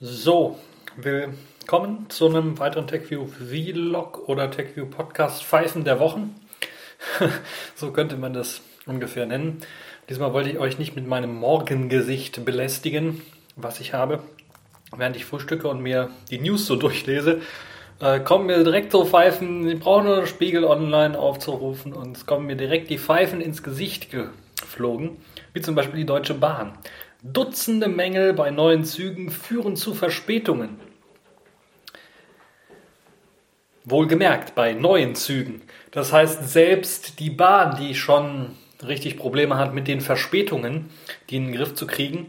So, willkommen zu einem weiteren TechView Vlog oder TechView Podcast Pfeifen der Wochen. so könnte man das ungefähr nennen. Diesmal wollte ich euch nicht mit meinem Morgengesicht belästigen, was ich habe, während ich frühstücke und mir die News so durchlese. Äh, kommen mir direkt so Pfeifen, ich brauche nur Spiegel online aufzurufen und es kommen mir direkt die Pfeifen ins Gesicht geflogen, wie zum Beispiel die Deutsche Bahn. Dutzende Mängel bei neuen Zügen führen zu Verspätungen. Wohlgemerkt, bei neuen Zügen. Das heißt, selbst die Bahn, die schon richtig Probleme hat mit den Verspätungen, die in den Griff zu kriegen,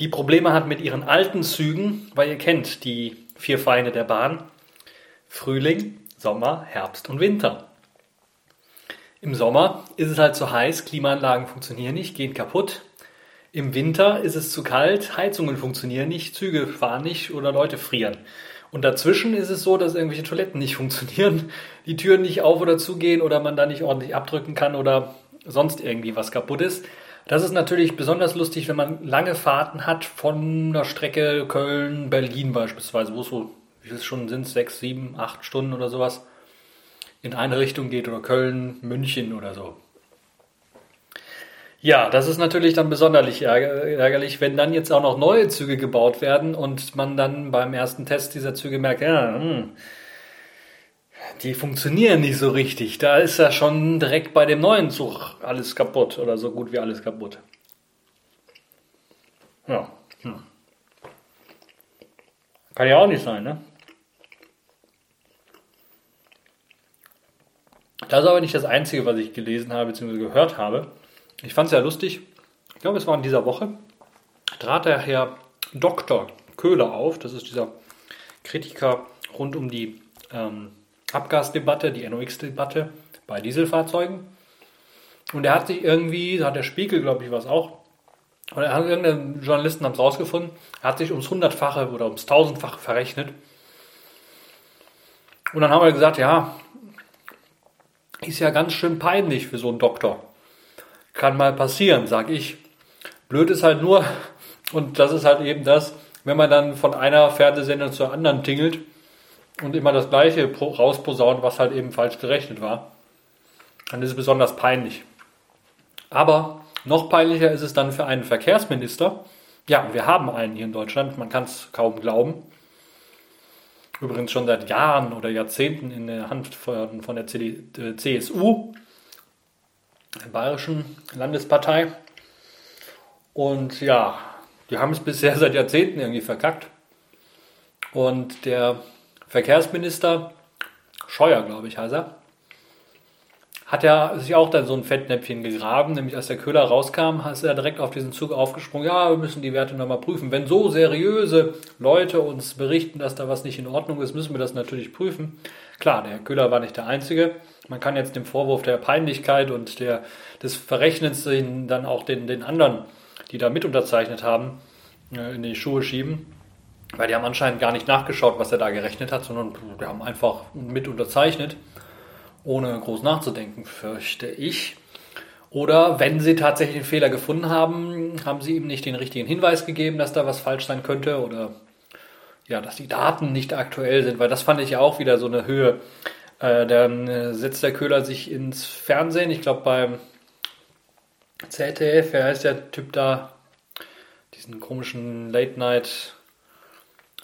die Probleme hat mit ihren alten Zügen, weil ihr kennt die vier Feinde der Bahn. Frühling, Sommer, Herbst und Winter. Im Sommer ist es halt zu heiß, Klimaanlagen funktionieren nicht, gehen kaputt. Im Winter ist es zu kalt, Heizungen funktionieren nicht, Züge fahren nicht oder Leute frieren. Und dazwischen ist es so, dass irgendwelche Toiletten nicht funktionieren, die Türen nicht auf oder zugehen oder man da nicht ordentlich abdrücken kann oder sonst irgendwie was kaputt ist. Das ist natürlich besonders lustig, wenn man lange Fahrten hat von der Strecke Köln-Berlin beispielsweise, wo es so, wie viel Stunden sind sechs, sieben, acht Stunden oder sowas, in eine Richtung geht oder Köln-München oder so. Ja, das ist natürlich dann besonders ärgerlich, wenn dann jetzt auch noch neue Züge gebaut werden und man dann beim ersten Test dieser Züge merkt, ja, hm, die funktionieren nicht so richtig. Da ist ja schon direkt bei dem neuen Zug alles kaputt oder so gut wie alles kaputt. Ja. Hm. Kann ja auch nicht sein, ne? Das ist aber nicht das Einzige, was ich gelesen habe bzw. gehört habe. Ich fand es ja lustig. Ich glaube, es war in dieser Woche. Trat der Herr Dr. Köhler auf. Das ist dieser Kritiker rund um die ähm, Abgasdebatte, die NOx-Debatte bei Dieselfahrzeugen. Und er hat sich irgendwie, da hat der Spiegel, glaube ich, was auch, oder irgendeine Journalisten haben es rausgefunden, er hat sich ums Hundertfache oder ums Tausendfache verrechnet. Und dann haben wir gesagt, ja, ist ja ganz schön peinlich für so einen Doktor. Kann mal passieren, sag ich. Blöd ist halt nur, und das ist halt eben das, wenn man dann von einer Fernsehsendung zur anderen tingelt und immer das Gleiche rausposaunt, was halt eben falsch gerechnet war, dann ist es besonders peinlich. Aber noch peinlicher ist es dann für einen Verkehrsminister. Ja, wir haben einen hier in Deutschland, man kann es kaum glauben. Übrigens schon seit Jahren oder Jahrzehnten in der Hand von der CSU, Bayerischen Landespartei. Und ja, die haben es bisher seit Jahrzehnten irgendwie verkackt. Und der Verkehrsminister, Scheuer, glaube ich, heißt er, hat ja sich auch dann so ein Fettnäpfchen gegraben, nämlich als der Köhler rauskam, ist er direkt auf diesen Zug aufgesprungen, ja, wir müssen die Werte nochmal prüfen. Wenn so seriöse Leute uns berichten, dass da was nicht in Ordnung ist, müssen wir das natürlich prüfen. Klar, der Köhler war nicht der Einzige. Man kann jetzt dem Vorwurf der Peinlichkeit und der, des Verrechnens dann auch den, den anderen, die da mit unterzeichnet haben, äh, in die Schuhe schieben. Weil die haben anscheinend gar nicht nachgeschaut, was er da gerechnet hat, sondern die haben einfach mit unterzeichnet ohne groß nachzudenken, fürchte ich. Oder wenn sie tatsächlich einen Fehler gefunden haben, haben sie ihm nicht den richtigen Hinweis gegeben, dass da was falsch sein könnte oder ja, dass die Daten nicht aktuell sind, weil das fand ich ja auch wieder so eine Höhe. Äh, dann äh, setzt der Köhler sich ins Fernsehen, ich glaube beim ZDF, wer heißt der Typ da? Diesen komischen Late-Night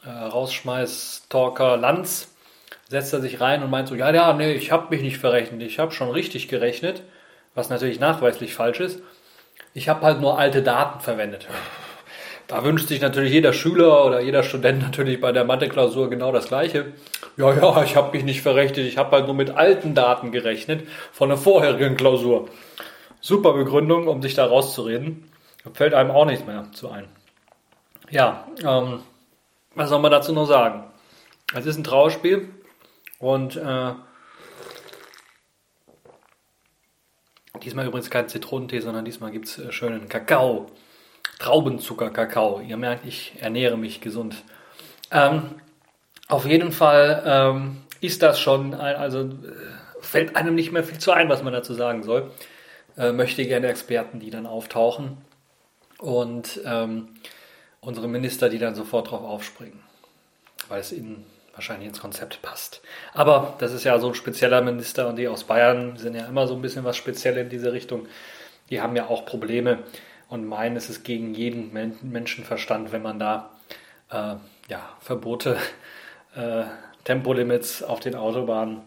äh, Lanz setzt er sich rein und meint so, ja, ja, nee, ich habe mich nicht verrechnet, ich habe schon richtig gerechnet, was natürlich nachweislich falsch ist. Ich habe halt nur alte Daten verwendet. Da wünscht sich natürlich jeder Schüler oder jeder Student natürlich bei der Mathe-Klausur genau das Gleiche. Ja, ja, ich habe mich nicht verrechnet, ich habe halt nur mit alten Daten gerechnet von der vorherigen Klausur. Super Begründung, um sich da rauszureden. Fällt einem auch nichts mehr zu ein. Ja, ähm, was soll man dazu nur sagen? Es ist ein Trauerspiel. Und äh, diesmal übrigens kein Zitronentee, sondern diesmal gibt es äh, schönen Kakao. Traubenzucker-Kakao. Ihr merkt, ich ernähre mich gesund. Ähm, auf jeden Fall ähm, ist das schon, ein, also äh, fällt einem nicht mehr viel zu ein, was man dazu sagen soll. Äh, möchte gerne Experten, die dann auftauchen. Und ähm, unsere Minister, die dann sofort drauf aufspringen, weil es ihnen wahrscheinlich ins Konzept passt. Aber das ist ja so ein spezieller Minister und die aus Bayern sind ja immer so ein bisschen was speziell in diese Richtung. Die haben ja auch Probleme und meinen, es ist gegen jeden Menschenverstand, wenn man da äh, ja, Verbote, äh, Tempolimits auf den Autobahnen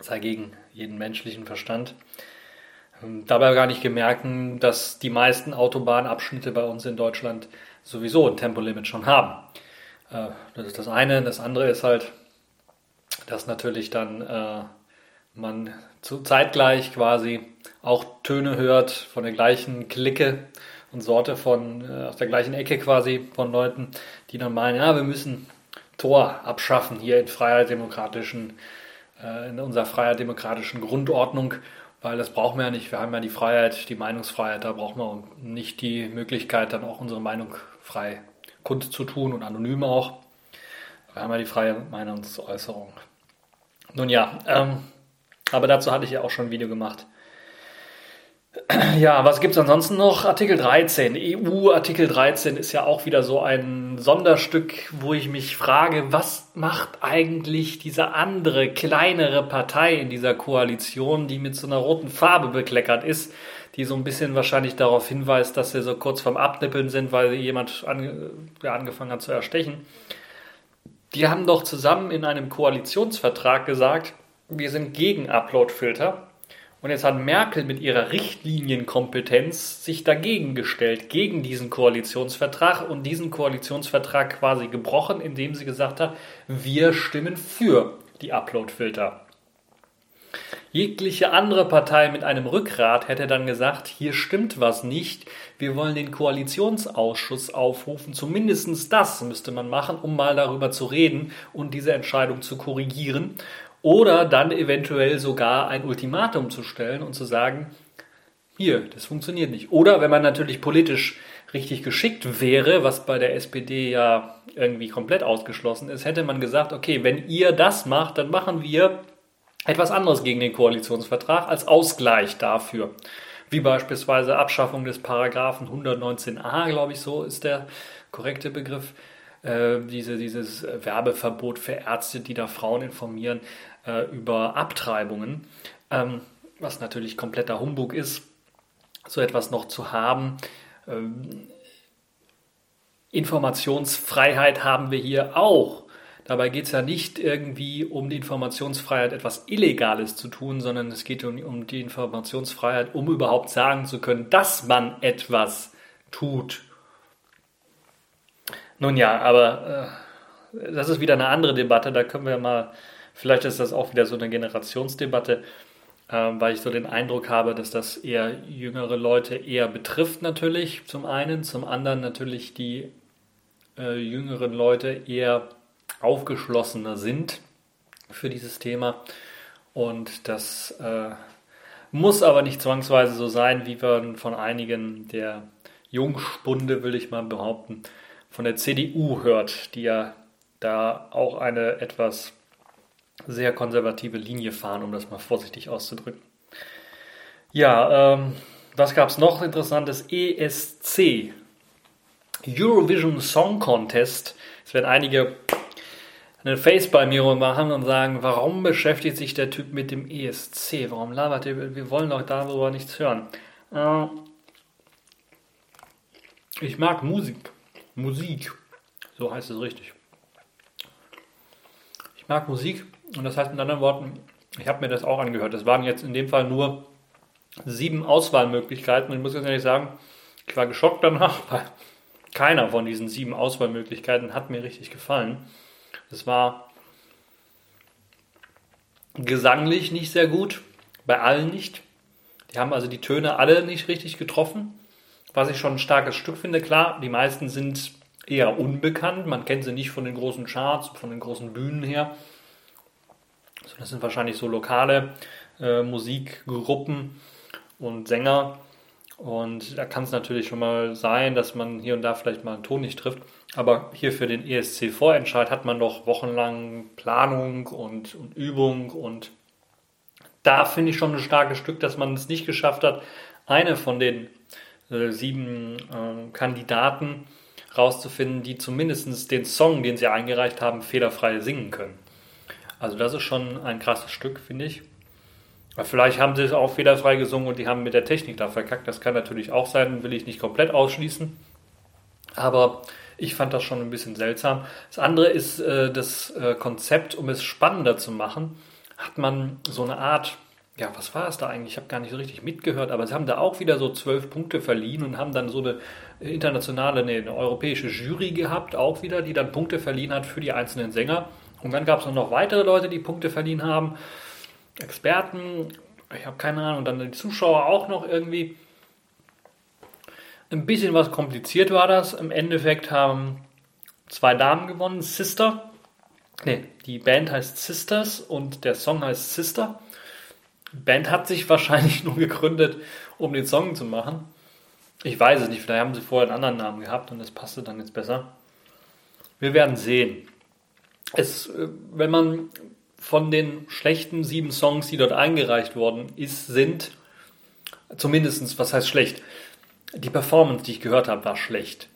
sei gegen jeden menschlichen Verstand. Ähm, dabei gar nicht gemerkt, dass die meisten Autobahnabschnitte bei uns in Deutschland sowieso ein Tempolimit schon haben. Äh, das ist das eine. Das andere ist halt, dass natürlich dann äh, man zeitgleich quasi auch Töne hört von der gleichen Clique und Sorte von, äh, aus der gleichen Ecke quasi von Leuten, die dann meinen, ja, wir müssen Tor abschaffen hier in freiheitdemokratischen, äh, in unserer freiheitdemokratischen Grundordnung, weil das brauchen wir ja nicht. Wir haben ja die Freiheit, die Meinungsfreiheit, da brauchen wir nicht die Möglichkeit, dann auch unsere Meinung frei kundzutun und anonym auch. Ja die freie Meinungsäußerung. Nun ja, ähm, aber dazu hatte ich ja auch schon ein Video gemacht. Ja, was gibt es ansonsten noch? Artikel 13. EU-Artikel 13 ist ja auch wieder so ein Sonderstück, wo ich mich frage, was macht eigentlich diese andere, kleinere Partei in dieser Koalition, die mit so einer roten Farbe bekleckert ist, die so ein bisschen wahrscheinlich darauf hinweist, dass sie so kurz vorm Abnippeln sind, weil jemand ange ja, angefangen hat zu erstechen. Die haben doch zusammen in einem Koalitionsvertrag gesagt, wir sind gegen Uploadfilter und jetzt hat Merkel mit ihrer Richtlinienkompetenz sich dagegen gestellt, gegen diesen Koalitionsvertrag und diesen Koalitionsvertrag quasi gebrochen, indem sie gesagt hat, wir stimmen für die Uploadfilter. Jegliche andere Partei mit einem Rückgrat hätte dann gesagt, hier stimmt was nicht, wir wollen den Koalitionsausschuss aufrufen, zumindest das müsste man machen, um mal darüber zu reden und diese Entscheidung zu korrigieren oder dann eventuell sogar ein Ultimatum zu stellen und zu sagen, hier, das funktioniert nicht. Oder wenn man natürlich politisch richtig geschickt wäre, was bei der SPD ja irgendwie komplett ausgeschlossen ist, hätte man gesagt, okay, wenn ihr das macht, dann machen wir etwas anderes gegen den Koalitionsvertrag als Ausgleich dafür. Wie beispielsweise Abschaffung des Paragraphen 119a, glaube ich, so ist der korrekte Begriff. Äh, diese, dieses Werbeverbot für Ärzte, die da Frauen informieren äh, über Abtreibungen, ähm, was natürlich kompletter Humbug ist, so etwas noch zu haben. Ähm, Informationsfreiheit haben wir hier auch. Dabei geht es ja nicht irgendwie um die Informationsfreiheit, etwas Illegales zu tun, sondern es geht um, um die Informationsfreiheit, um überhaupt sagen zu können, dass man etwas tut. Nun ja, aber äh, das ist wieder eine andere Debatte, da können wir mal Vielleicht ist das auch wieder so eine Generationsdebatte, äh, weil ich so den Eindruck habe, dass das eher jüngere Leute eher betrifft natürlich, zum einen, zum anderen natürlich die äh, jüngeren Leute eher aufgeschlossener sind für dieses Thema. Und das äh, muss aber nicht zwangsweise so sein, wie man von einigen der Jungspunde, will ich mal behaupten, von der CDU hört, die ja da auch eine etwas sehr konservative Linie fahren, um das mal vorsichtig auszudrücken. Ja, ähm, was gab es noch interessantes? ESC, Eurovision Song Contest. Es werden einige eine Face bei mir machen und sagen, warum beschäftigt sich der Typ mit dem ESC? Warum labert er? Wir wollen doch darüber nichts hören. Äh, ich mag Musik. Musik. So heißt es richtig. Ich mag Musik und das heißt mit anderen Worten, ich habe mir das auch angehört. Es waren jetzt in dem Fall nur sieben Auswahlmöglichkeiten. Und ich muss ganz ehrlich sagen, ich war geschockt danach, weil keiner von diesen sieben Auswahlmöglichkeiten hat mir richtig gefallen. Es war gesanglich nicht sehr gut, bei allen nicht. Die haben also die Töne alle nicht richtig getroffen, was ich schon ein starkes Stück finde. Klar, die meisten sind eher unbekannt, man kennt sie nicht von den großen Charts, von den großen Bühnen her. Das sind wahrscheinlich so lokale äh, Musikgruppen und Sänger. Und da kann es natürlich schon mal sein, dass man hier und da vielleicht mal einen Ton nicht trifft. Aber hier für den ESC-Vorentscheid hat man doch wochenlang Planung und, und Übung. Und da finde ich schon ein starkes Stück, dass man es nicht geschafft hat, eine von den äh, sieben äh, Kandidaten rauszufinden, die zumindest den Song, den sie eingereicht haben, fehlerfrei singen können. Also das ist schon ein krasses Stück, finde ich. Vielleicht haben sie es auch fehlerfrei gesungen und die haben mit der Technik da verkackt. Das kann natürlich auch sein, will ich nicht komplett ausschließen. Aber ich fand das schon ein bisschen seltsam. Das andere ist äh, das äh, Konzept, um es spannender zu machen, hat man so eine Art, ja, was war es da eigentlich? Ich habe gar nicht so richtig mitgehört, aber sie haben da auch wieder so zwölf Punkte verliehen und haben dann so eine internationale, nee, eine europäische Jury gehabt, auch wieder, die dann Punkte verliehen hat für die einzelnen Sänger. Und dann gab es noch weitere Leute, die Punkte verliehen haben. Experten, ich habe keine Ahnung, und dann die Zuschauer auch noch irgendwie. Ein bisschen was kompliziert war das. Im Endeffekt haben zwei Damen gewonnen. Sister. Ne, die Band heißt Sisters und der Song heißt Sister. Die Band hat sich wahrscheinlich nur gegründet, um den Song zu machen. Ich weiß es nicht, vielleicht haben sie vorher einen anderen Namen gehabt und das passte dann jetzt besser. Wir werden sehen. Es, äh, wenn man von den schlechten sieben Songs, die dort eingereicht worden ist, sind, zumindestens, was heißt schlecht? Die Performance, die ich gehört habe, war schlecht.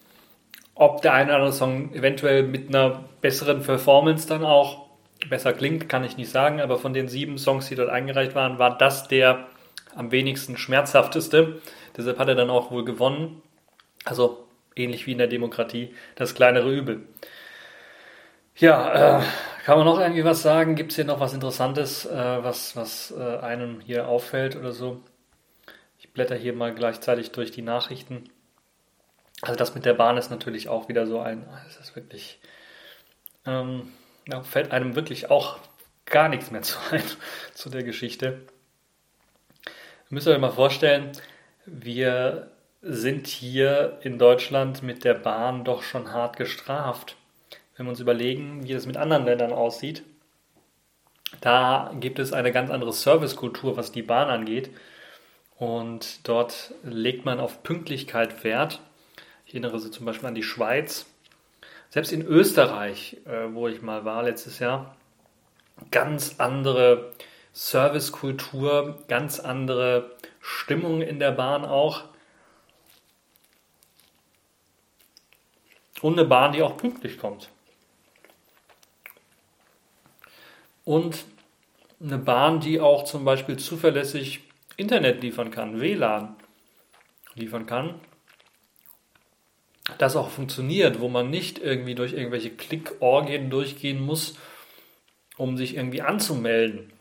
Ob der eine oder andere Song eventuell mit einer besseren Performance dann auch besser klingt, kann ich nicht sagen, aber von den sieben Songs, die dort eingereicht waren, war das der am wenigsten schmerzhafteste. Deshalb hat er dann auch wohl gewonnen. Also ähnlich wie in der Demokratie, das kleinere Übel. Ja, äh, kann man noch irgendwie was sagen? Gibt es hier noch was Interessantes, äh, was, was äh, einem hier auffällt oder so? Blätter hier mal gleichzeitig durch die Nachrichten. Also das mit der Bahn ist natürlich auch wieder so ein, es ist wirklich, ähm, da fällt einem wirklich auch gar nichts mehr zu ein zu der Geschichte. Ihr müsst euch mal vorstellen, wir sind hier in Deutschland mit der Bahn doch schon hart gestraft wenn wir uns überlegen, wie das mit anderen Ländern aussieht, da gibt es eine ganz andere Servicekultur, was die Bahn angeht. Und dort legt man auf Pünktlichkeit Wert. Ich erinnere Sie zum Beispiel an die Schweiz. Selbst in Österreich, äh, wo ich mal war letztes Jahr, ganz andere Servicekultur, ganz andere Stimmung in der Bahn auch. Und eine Bahn, die auch pünktlich kommt. und eine Bahn, die auch zum Beispiel zuverlässig Internet liefern kann, WLAN liefern kann, das auch funktioniert, wo man nicht irgendwie durch irgendwelche Klickorgien durchgehen muss, um sich irgendwie anzumelden.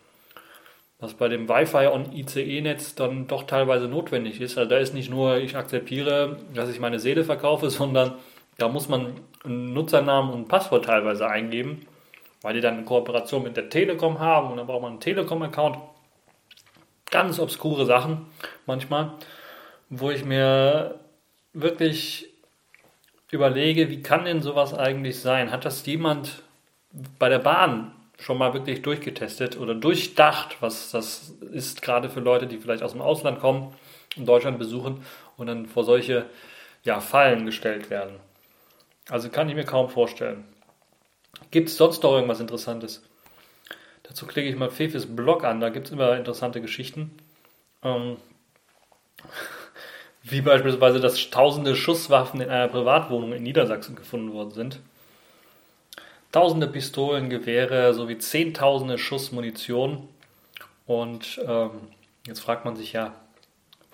Was bei dem Wi-Fi und ICE-Netz dann doch teilweise notwendig ist. Also da ist nicht nur, ich akzeptiere, dass ich meine Seele verkaufe, sondern da muss man einen Nutzernamen und ein Passwort teilweise eingeben weil die dann eine Kooperation mit der Telekom haben und dann braucht man einen Telekom-Account. Ganz obskure Sachen manchmal, wo ich mir wirklich überlege, wie kann denn sowas eigentlich sein? Hat das jemand bei der Bahn schon mal wirklich durchgetestet oder durchdacht, was das ist, gerade für Leute, die vielleicht aus dem Ausland kommen und Deutschland besuchen und dann vor solche ja, Fallen gestellt werden? Also kann ich mir kaum vorstellen. Gibt es sonst noch irgendwas Interessantes? Dazu klicke ich mal Fefes Blog an, da gibt es immer interessante Geschichten. Ähm, wie beispielsweise, dass tausende Schusswaffen in einer Privatwohnung in Niedersachsen gefunden worden sind. Tausende Pistolen, Gewehre sowie zehntausende Schuss Munition. Und ähm, jetzt fragt man sich ja,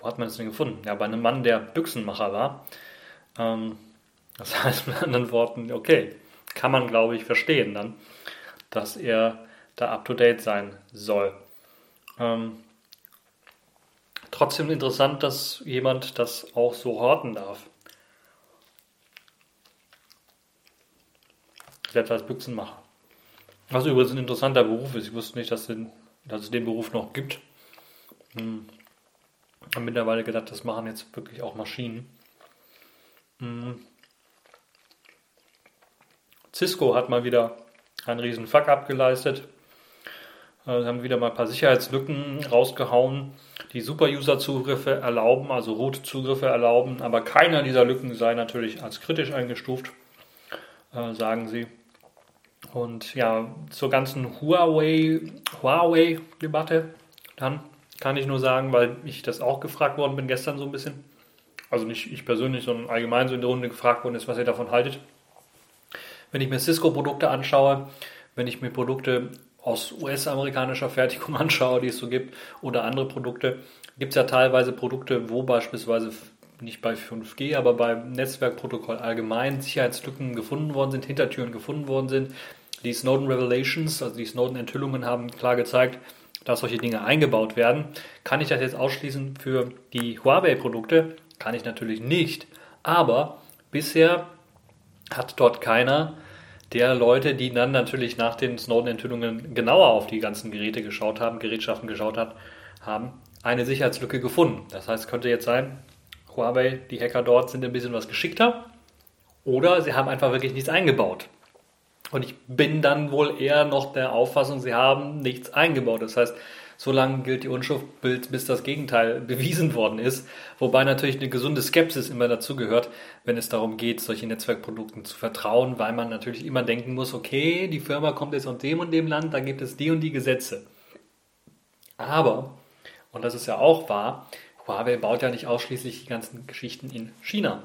wo hat man das denn gefunden? Ja, bei einem Mann, der Büchsenmacher war. Ähm, das heißt mit anderen Worten, okay, kann man, glaube ich, verstehen dann, dass er da up-to-date sein soll. Ähm, trotzdem interessant, dass jemand das auch so horten darf. Selbst als Büchsenmacher. Was übrigens ein interessanter Beruf ist. Ich wusste nicht, dass, den, dass es den Beruf noch gibt. Hm. Ich habe mittlerweile gedacht, das machen jetzt wirklich auch Maschinen. Hm. Cisco hat mal wieder einen riesen Fuck abgeleistet. Äh, haben wieder mal ein paar Sicherheitslücken rausgehauen, die Super-User-Zugriffe erlauben, also Root-Zugriffe erlauben, aber keiner dieser Lücken sei natürlich als kritisch eingestuft, äh, sagen sie. Und ja, zur ganzen Huawei-Debatte, dann kann ich nur sagen, weil ich das auch gefragt worden bin gestern so ein bisschen. also nicht ich persönlich, sondern allgemein so in der Runde gefragt worden ist, was ihr davon haltet. Wenn ich mir Cisco-Produkte anschaue, wenn ich mir Produkte aus US-amerikanischer Fertigung anschaue, die es so gibt, oder andere Produkte, gibt es ja teilweise Produkte, wo beispielsweise nicht bei 5G, aber beim Netzwerkprotokoll allgemein Sicherheitslücken gefunden worden sind, Hintertüren gefunden worden sind. Die Snowden Revelations, also die Snowden Enthüllungen haben klar gezeigt, dass solche Dinge eingebaut werden. Kann ich das jetzt ausschließen für die Huawei-Produkte? Kann ich natürlich nicht. Aber bisher hat dort keiner der Leute, die dann natürlich nach den Snowden-Enthüllungen genauer auf die ganzen Geräte geschaut haben, Gerätschaften geschaut hat, haben eine Sicherheitslücke gefunden. Das heißt, könnte jetzt sein, Huawei, die Hacker dort sind ein bisschen was geschickter oder sie haben einfach wirklich nichts eingebaut. Und ich bin dann wohl eher noch der Auffassung, sie haben nichts eingebaut. Das heißt, so lange gilt die Unschuld, bis das Gegenteil bewiesen worden ist. Wobei natürlich eine gesunde Skepsis immer dazugehört, wenn es darum geht, solche Netzwerkprodukten zu vertrauen, weil man natürlich immer denken muss, okay, die Firma kommt jetzt aus dem und dem Land, da gibt es die und die Gesetze. Aber, und das ist ja auch wahr, Huawei baut ja nicht ausschließlich die ganzen Geschichten in China,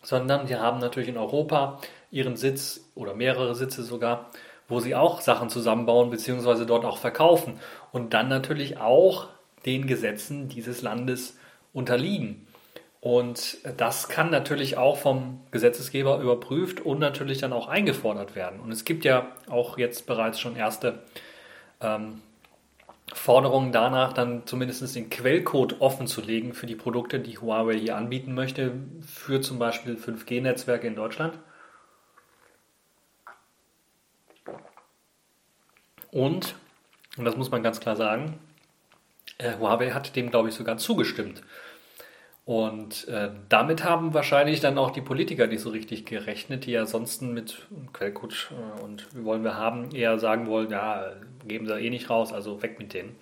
sondern sie haben natürlich in Europa ihren Sitz oder mehrere Sitze sogar, wo sie auch Sachen zusammenbauen bzw. dort auch verkaufen und dann natürlich auch den Gesetzen dieses Landes unterliegen. Und das kann natürlich auch vom Gesetzesgeber überprüft und natürlich dann auch eingefordert werden. Und es gibt ja auch jetzt bereits schon erste ähm, Forderungen danach, dann zumindest den Quellcode offen zu legen für die Produkte, die Huawei hier anbieten möchte, für zum Beispiel 5G-Netzwerke in Deutschland. Und, und das muss man ganz klar sagen, äh, Huawei hat dem, glaube ich, sogar zugestimmt. Und äh, damit haben wahrscheinlich dann auch die Politiker nicht so richtig gerechnet, die ja sonst mit Quellcode äh, und wie wollen wir haben, eher sagen wollen, ja, geben sie eh nicht raus, also weg mit denen.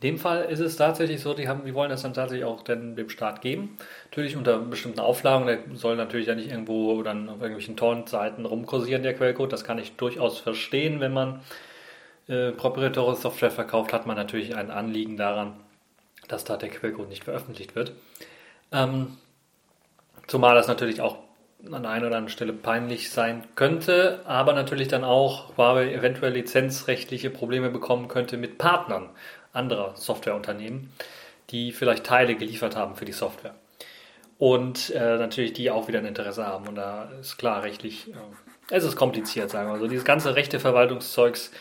In dem Fall ist es tatsächlich so, die, haben, die wollen das dann tatsächlich auch dann dem Staat geben. Natürlich unter bestimmten Auflagen, der soll natürlich ja nicht irgendwo dann auf irgendwelchen Torrent-Seiten rumkursieren, der Quellcode. Das kann ich durchaus verstehen, wenn man äh, proprietäre Software verkauft, hat man natürlich ein Anliegen daran, dass da der Quellcode nicht veröffentlicht wird. Ähm, zumal das natürlich auch an einer oder anderen Stelle peinlich sein könnte, aber natürlich dann auch Huawei eventuell lizenzrechtliche Probleme bekommen könnte mit Partnern anderer Softwareunternehmen, die vielleicht Teile geliefert haben für die Software. Und äh, natürlich die auch wieder ein Interesse haben. Und da ist klar rechtlich, äh, es ist kompliziert, sagen wir so. Dieses ganze rechte Verwaltungszeugs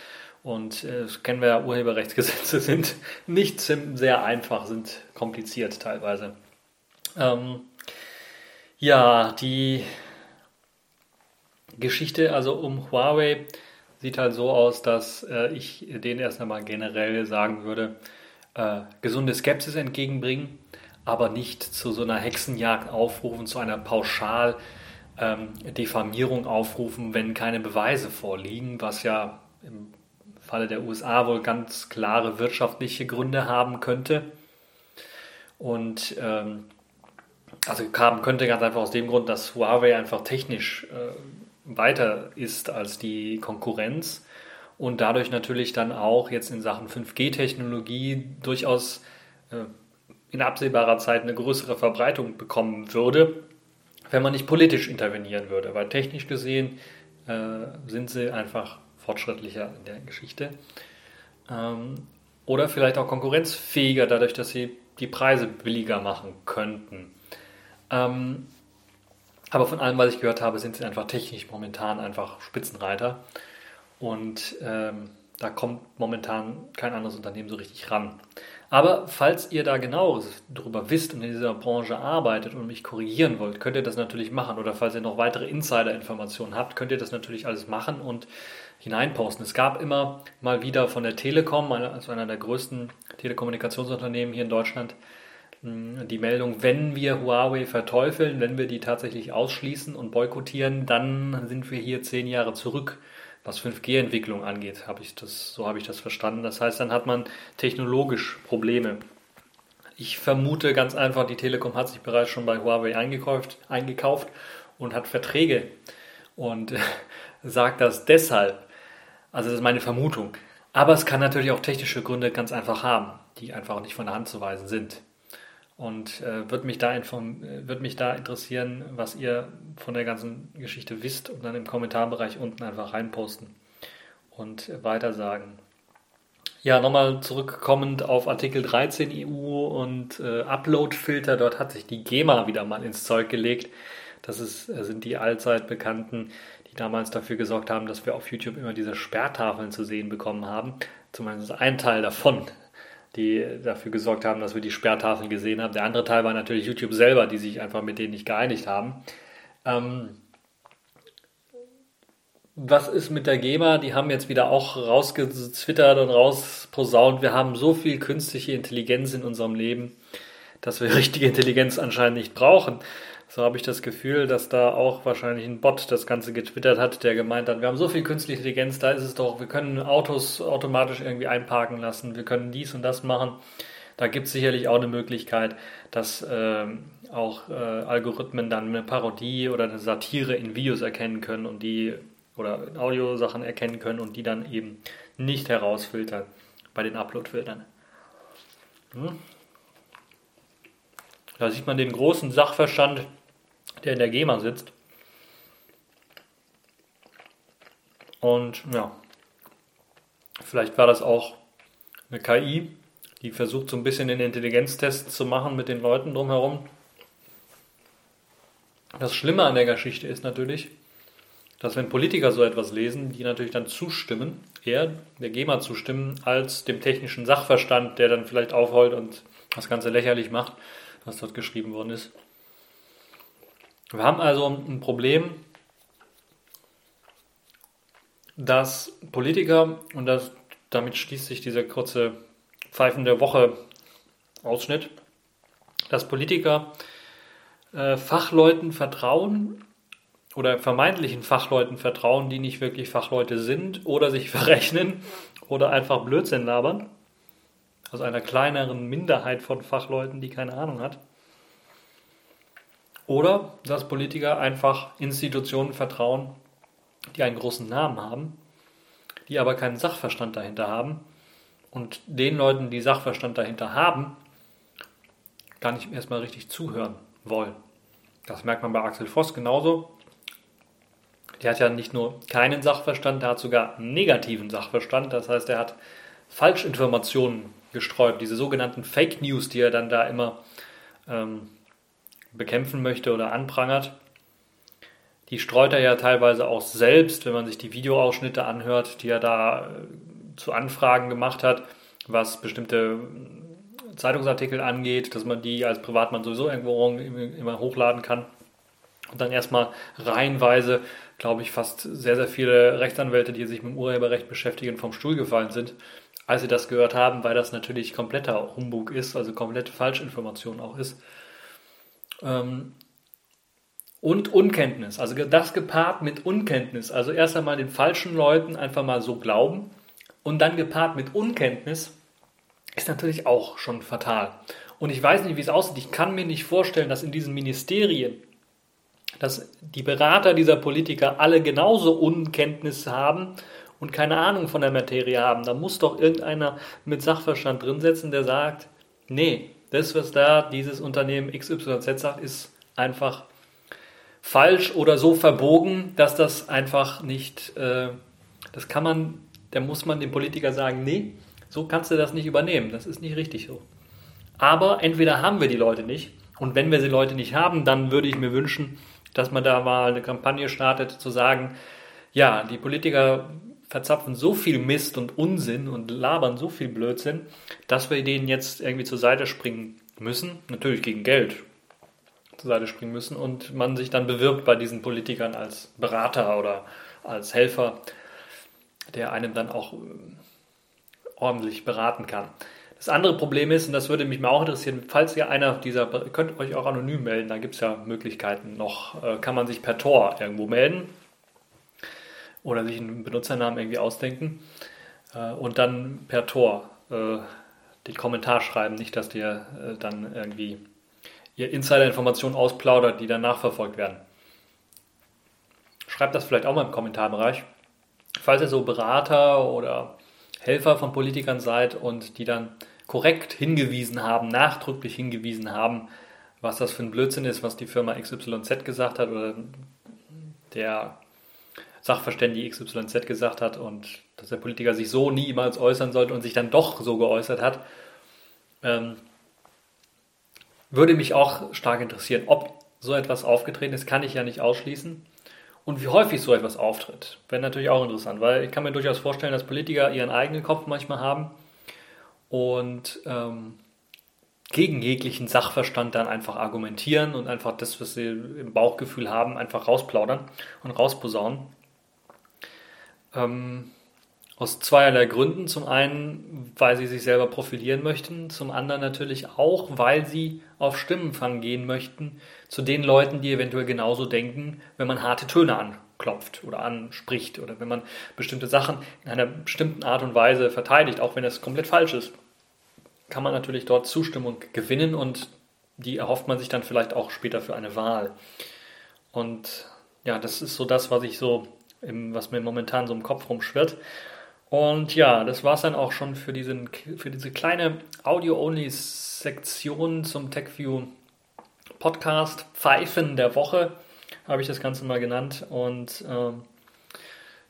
und äh, das kennen wir ja, Urheberrechtsgesetze sind nicht sehr einfach, sind kompliziert teilweise. Ähm, ja, die Geschichte also um Huawei sieht halt so aus, dass äh, ich denen erst einmal generell sagen würde, äh, gesunde Skepsis entgegenbringen, aber nicht zu so einer Hexenjagd aufrufen, zu einer Pauschal ähm, aufrufen, wenn keine Beweise vorliegen, was ja im Falle der USA wohl ganz klare wirtschaftliche Gründe haben könnte. Und ähm, also haben könnte ganz einfach aus dem Grund, dass Huawei einfach technisch äh, weiter ist als die Konkurrenz und dadurch natürlich dann auch jetzt in Sachen 5G-Technologie durchaus äh, in absehbarer Zeit eine größere Verbreitung bekommen würde, wenn man nicht politisch intervenieren würde. Weil technisch gesehen äh, sind sie einfach fortschrittlicher in der Geschichte. Ähm, oder vielleicht auch konkurrenzfähiger, dadurch, dass sie die Preise billiger machen könnten. Ähm, aber von allem, was ich gehört habe, sind sie einfach technisch momentan einfach Spitzenreiter. Und ähm, da kommt momentan kein anderes Unternehmen so richtig ran. Aber falls ihr da genaueres darüber wisst und in dieser Branche arbeitet und mich korrigieren wollt, könnt ihr das natürlich machen. Oder falls ihr noch weitere Insider-Informationen habt, könnt ihr das natürlich alles machen und hineinposten. Es gab immer mal wieder von der Telekom, also einer der größten Telekommunikationsunternehmen hier in Deutschland, die Meldung, wenn wir Huawei verteufeln, wenn wir die tatsächlich ausschließen und boykottieren, dann sind wir hier zehn Jahre zurück, was 5G-Entwicklung angeht. Habe ich das, so habe ich das verstanden. Das heißt, dann hat man technologisch Probleme. Ich vermute ganz einfach, die Telekom hat sich bereits schon bei Huawei eingekauft, eingekauft und hat Verträge und sagt das deshalb, also das ist meine Vermutung. Aber es kann natürlich auch technische Gründe ganz einfach haben, die einfach nicht von der Hand zu weisen sind. Und äh, würde mich, da würd mich da interessieren, was ihr von der ganzen Geschichte wisst und dann im Kommentarbereich unten einfach reinposten und weiter sagen. Ja, nochmal zurückkommend auf Artikel 13 EU und äh, Upload-Filter, dort hat sich die GEMA wieder mal ins Zeug gelegt. Das ist, äh, sind die allzeit bekannten, die damals dafür gesorgt haben, dass wir auf YouTube immer diese Sperrtafeln zu sehen bekommen haben. Zumindest ein Teil davon, die dafür gesorgt haben, dass wir die Sperrtafeln gesehen haben. Der andere Teil war natürlich YouTube selber, die sich einfach mit denen nicht geeinigt haben. Ähm, was ist mit der GEMA? Die haben jetzt wieder auch rausgezwittert und rausposaunt. Wir haben so viel künstliche Intelligenz in unserem Leben, dass wir richtige Intelligenz anscheinend nicht brauchen. So habe ich das Gefühl, dass da auch wahrscheinlich ein Bot das Ganze getwittert hat, der gemeint hat, wir haben so viel künstliche Intelligenz, da ist es doch, wir können Autos automatisch irgendwie einparken lassen, wir können dies und das machen. Da gibt es sicherlich auch eine Möglichkeit, dass äh, auch äh, Algorithmen dann eine Parodie oder eine Satire in Videos erkennen können und die oder Audiosachen erkennen können und die dann eben nicht herausfiltern bei den Upload-Filtern. Hm. Da sieht man den großen Sachverstand, der in der GEMA sitzt. Und ja, vielleicht war das auch eine KI, die versucht so ein bisschen den Intelligenztest zu machen mit den Leuten drumherum. Das Schlimme an der Geschichte ist natürlich, dass wenn Politiker so etwas lesen, die natürlich dann zustimmen, eher der GEMA zustimmen, als dem technischen Sachverstand, der dann vielleicht aufheult und das Ganze lächerlich macht, was dort geschrieben worden ist. Wir haben also ein Problem, dass Politiker, und das, damit schließt sich dieser kurze Pfeifen der Woche Ausschnitt, dass Politiker äh, Fachleuten vertrauen oder vermeintlichen Fachleuten vertrauen, die nicht wirklich Fachleute sind oder sich verrechnen oder einfach Blödsinn labern. Aus einer kleineren Minderheit von Fachleuten, die keine Ahnung hat. Oder dass Politiker einfach Institutionen vertrauen, die einen großen Namen haben, die aber keinen Sachverstand dahinter haben und den Leuten, die Sachverstand dahinter haben, gar nicht erstmal richtig zuhören wollen. Das merkt man bei Axel Voss genauso. Der hat ja nicht nur keinen Sachverstand, der hat sogar negativen Sachverstand. Das heißt, er hat Falschinformationen gestreut, diese sogenannten Fake News, die er dann da immer ähm, bekämpfen möchte oder anprangert. Die streut er ja teilweise auch selbst, wenn man sich die Videoausschnitte anhört, die er da äh, zu Anfragen gemacht hat, was bestimmte Zeitungsartikel angeht, dass man die als Privatmann sowieso irgendwo immer hochladen kann und dann erstmal reihenweise glaube ich, fast sehr, sehr viele Rechtsanwälte, die sich mit dem Urheberrecht beschäftigen, vom Stuhl gefallen sind, als sie das gehört haben, weil das natürlich kompletter Humbug ist, also komplette Falschinformation auch ist. Ähm, und Unkenntnis, also das gepaart mit Unkenntnis, also erst einmal den falschen Leuten einfach mal so glauben und dann gepaart mit Unkenntnis, ist natürlich auch schon fatal. Und ich weiß nicht, wie es aussieht. Ich kann mir nicht vorstellen, dass in diesen Ministerien dass die Berater dieser Politiker alle genauso Unkenntnis haben und keine Ahnung von der Materie haben. Da muss doch irgendeiner mit Sachverstand drin setzen, der sagt, nee, das, was da dieses Unternehmen XYZ sagt, ist einfach falsch oder so verbogen, dass das einfach nicht, äh, das kann man, da muss man dem Politiker sagen, nee, so kannst du das nicht übernehmen, das ist nicht richtig so. Aber entweder haben wir die Leute nicht und wenn wir die Leute nicht haben, dann würde ich mir wünschen, dass man da mal eine Kampagne startet, zu sagen, ja, die Politiker verzapfen so viel Mist und Unsinn und labern so viel Blödsinn, dass wir denen jetzt irgendwie zur Seite springen müssen, natürlich gegen Geld zur Seite springen müssen und man sich dann bewirbt bei diesen Politikern als Berater oder als Helfer, der einem dann auch äh, ordentlich beraten kann. Das andere Problem ist, und das würde mich mal auch interessieren, falls ihr einer dieser, könnt euch auch anonym melden, da gibt es ja Möglichkeiten noch, äh, kann man sich per Tor irgendwo melden oder sich einen Benutzernamen irgendwie ausdenken äh, und dann per Tor äh, den Kommentar schreiben, nicht, dass ihr dann irgendwie ihr Insider-Informationen ausplaudert, die dann nachverfolgt werden. Schreibt das vielleicht auch mal im Kommentarbereich. Falls ihr so Berater oder Helfer von Politikern seid und die dann korrekt hingewiesen haben, nachdrücklich hingewiesen haben, was das für ein Blödsinn ist, was die Firma XYZ gesagt hat oder der Sachverständige XYZ gesagt hat und dass der Politiker sich so niemals äußern sollte und sich dann doch so geäußert hat. Ähm, würde mich auch stark interessieren, ob so etwas aufgetreten ist, kann ich ja nicht ausschließen. Und wie häufig so etwas auftritt, wäre natürlich auch interessant, weil ich kann mir durchaus vorstellen, dass Politiker ihren eigenen Kopf manchmal haben und ähm, gegen jeglichen Sachverstand dann einfach argumentieren und einfach das, was sie im Bauchgefühl haben, einfach rausplaudern und rausposaunen. Ähm, aus zweierlei Gründen. Zum einen, weil sie sich selber profilieren möchten, zum anderen natürlich auch, weil sie auf Stimmenfang gehen möchten zu den Leuten, die eventuell genauso denken, wenn man harte Töne anklopft oder anspricht oder wenn man bestimmte Sachen in einer bestimmten Art und Weise verteidigt, auch wenn es komplett falsch ist, kann man natürlich dort Zustimmung gewinnen und die erhofft man sich dann vielleicht auch später für eine Wahl. Und ja, das ist so das, was ich so, im, was mir momentan so im Kopf rumschwirrt. Und ja, das war es dann auch schon für, diesen, für diese kleine Audio-Only-Sektion zum TechView Podcast Pfeifen der Woche, habe ich das Ganze mal genannt. Und ähm,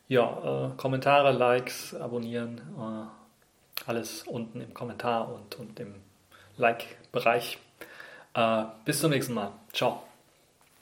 ja, äh, Kommentare, Likes, abonnieren, äh, alles unten im Kommentar und, und im Like-Bereich. Äh, bis zum nächsten Mal. Ciao.